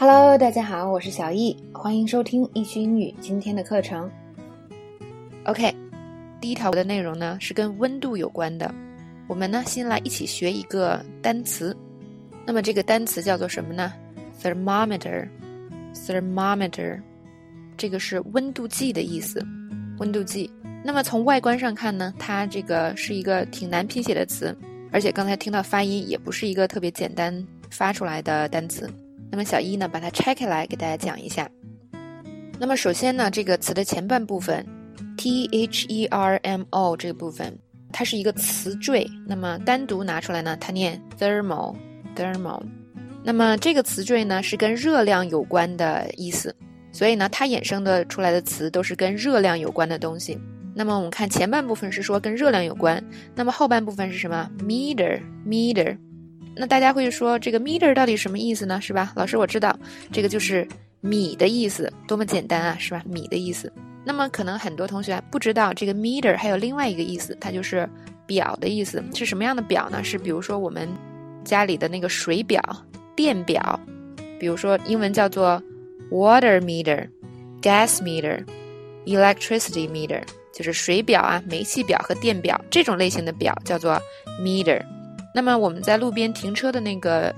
Hello，大家好，我是小易，欢迎收听易趣英语今天的课程。OK，第一条的内容呢是跟温度有关的，我们呢先来一起学一个单词。那么这个单词叫做什么呢？thermometer，thermometer，这个是温度计的意思，温度计。那么从外观上看呢，它这个是一个挺难拼写的词，而且刚才听到发音也不是一个特别简单发出来的单词。那么小一呢，把它拆开来给大家讲一下。那么首先呢，这个词的前半部分，t h e r m o 这个部分，它是一个词缀。那么单独拿出来呢，它念 thermal，thermal。那么这个词缀呢，是跟热量有关的意思，所以呢，它衍生的出来的词都是跟热量有关的东西。那么我们看前半部分是说跟热量有关，那么后半部分是什么？meter，meter。那大家会说这个 meter 到底什么意思呢？是吧？老师我知道，这个就是米的意思，多么简单啊，是吧？米的意思。那么可能很多同学不知道，这个 meter 还有另外一个意思，它就是表的意思。是什么样的表呢？是比如说我们家里的那个水表、电表，比如说英文叫做 water meter、gas meter、electricity meter，就是水表啊、煤气表和电表这种类型的表叫做 meter。那么我们在路边停车的那个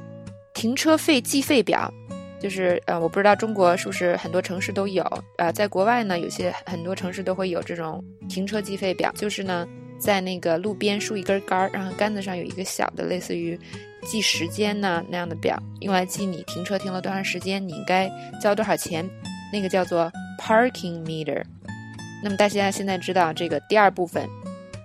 停车费计费表，就是呃，我不知道中国是不是很多城市都有，呃，在国外呢，有些很多城市都会有这种停车计费表，就是呢，在那个路边竖一根杆儿，然后杆子上有一个小的类似于计时间呢那样的表，用来记你停车停了多长时间，你应该交多少钱，那个叫做 parking meter。那么大家现在知道这个第二部分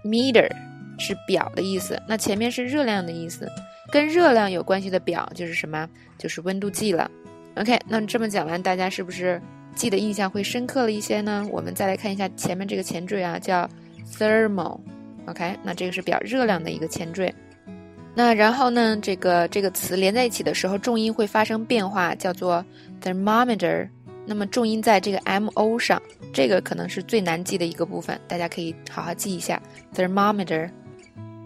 meter。是表的意思，那前面是热量的意思，跟热量有关系的表就是什么？就是温度计了。OK，那这么讲完，大家是不是记得印象会深刻了一些呢？我们再来看一下前面这个前缀啊，叫 thermal。OK，那这个是表热量的一个前缀。那然后呢，这个这个词连在一起的时候，重音会发生变化，叫做 thermometer。那么重音在这个 m o 上，这个可能是最难记的一个部分，大家可以好好记一下 thermometer。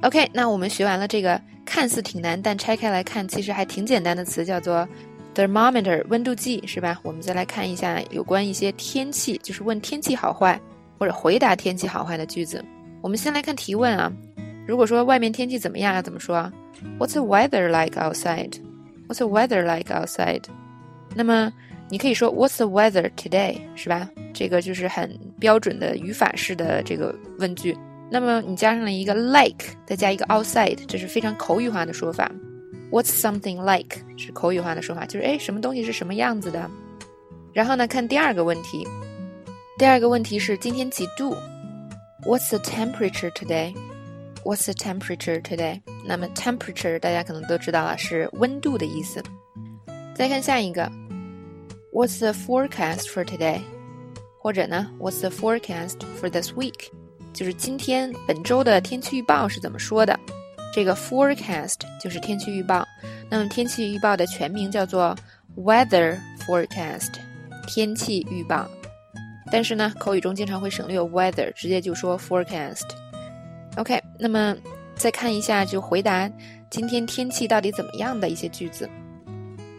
OK，那我们学完了这个看似挺难，但拆开来看其实还挺简单的词，叫做 thermometer 温度计，是吧？我们再来看一下有关一些天气，就是问天气好坏或者回答天气好坏的句子。我们先来看提问啊，如果说外面天气怎么样要怎么说？What's the weather like outside？What's the weather like outside？那么你可以说 What's the weather today？是吧？这个就是很标准的语法式的这个问句。那么你加上了一个 like，再加一个 outside，这是非常口语化的说法。What's something like 是口语化的说法，就是哎，什么东西是什么样子的。然后呢，看第二个问题，第二个问题是今天几度？What's the temperature today？What's the temperature today？那么 temperature 大家可能都知道了，是温度的意思。再看下一个，What's the forecast for today？或者呢，What's the forecast for this week？ 就是今天本周的天气预报是怎么说的？这个 forecast 就是天气预报。那么天气预报的全名叫做 weather forecast，天气预报。但是呢，口语中经常会省略 weather，直接就说 forecast。OK，那么再看一下，就回答今天天气到底怎么样的一些句子。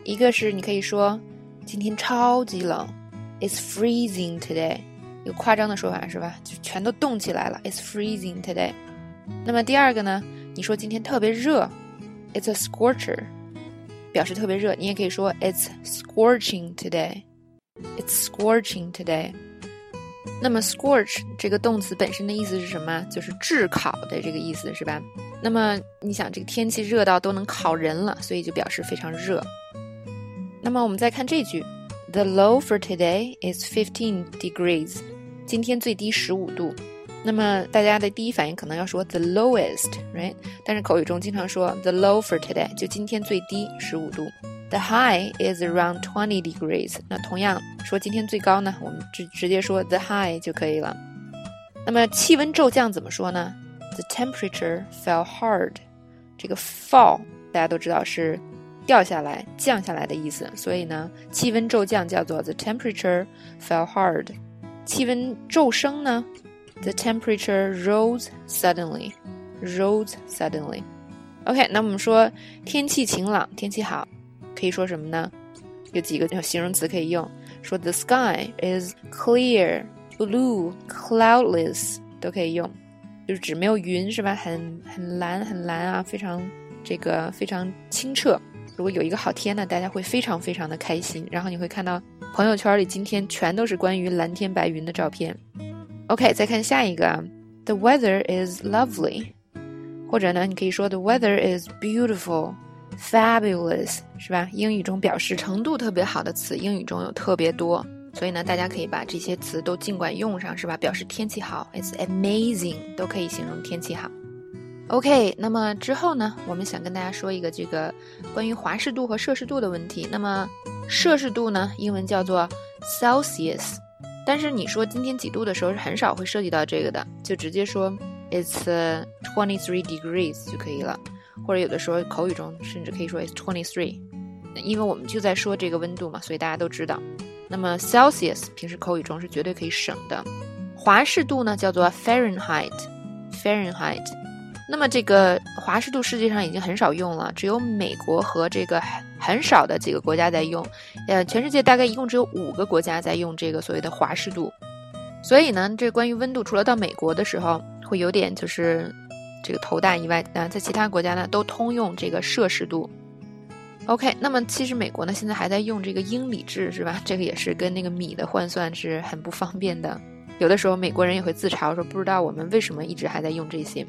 一个是你可以说今天超级冷，It's freezing today。有夸张的说法是吧？就全都冻起来了。It's freezing today。那么第二个呢？你说今天特别热，It's a scorcher，表示特别热。你也可以说 It's scorching today。It's scorching today。那么 scorch 这个动词本身的意思是什么？就是炙烤的这个意思是吧？那么你想这个天气热到都能烤人了，所以就表示非常热。那么我们再看这句。The low for today is fifteen degrees。今天最低十五度。那么大家的第一反应可能要说 the lowest，right？但是口语中经常说 the low for today，就今天最低十五度。The high is around twenty degrees。那同样说今天最高呢，我们直直接说 the high 就可以了。那么气温骤降怎么说呢？The temperature fell hard。这个 fall 大家都知道是。 掉下来、降下来的意思，所以呢，气温骤降叫做 the temperature fell hard。气温骤升呢，the temperature rose suddenly。rose suddenly。OK，那我们说天气晴朗、天气好，可以说什么呢有几个形容词可以用，说 The sky is clear, blue, cloudless 都可以用，就是指没有云是吧？很很蓝很蓝啊，非常这个非常清澈。如果有一个好天呢，大家会非常非常的开心。然后你会看到朋友圈里今天全都是关于蓝天白云的照片。OK，再看下一个，The weather is lovely，或者呢，你可以说 The weather is beautiful。Fabulous 是吧？英语中表示程度特别好的词，英语中有特别多，所以呢，大家可以把这些词都尽管用上，是吧？表示天气好，It's amazing，都可以形容天气好。OK，那么之后呢，我们想跟大家说一个这个关于华氏度和摄氏度的问题。那么摄氏度呢，英文叫做 Celsius，但是你说今天几度的时候是很少会涉及到这个的，就直接说 It's twenty three degrees 就可以了。或者有的时候口语中甚至可以说 It's twenty three，因为我们就在说这个温度嘛，所以大家都知道。那么 Celsius 平时口语中是绝对可以省的。华氏度呢叫做 Fahrenheit，Fahrenheit。那么这个华氏度世界上已经很少用了，只有美国和这个很少的几个国家在用。呃，全世界大概一共只有五个国家在用这个所谓的华氏度。所以呢，这关于温度，除了到美国的时候会有点就是。这个头大以外，啊，在其他国家呢都通用这个摄氏度。OK，那么其实美国呢现在还在用这个英里制，是吧？这个也是跟那个米的换算是很不方便的。有的时候美国人也会自嘲说，不知道我们为什么一直还在用这些。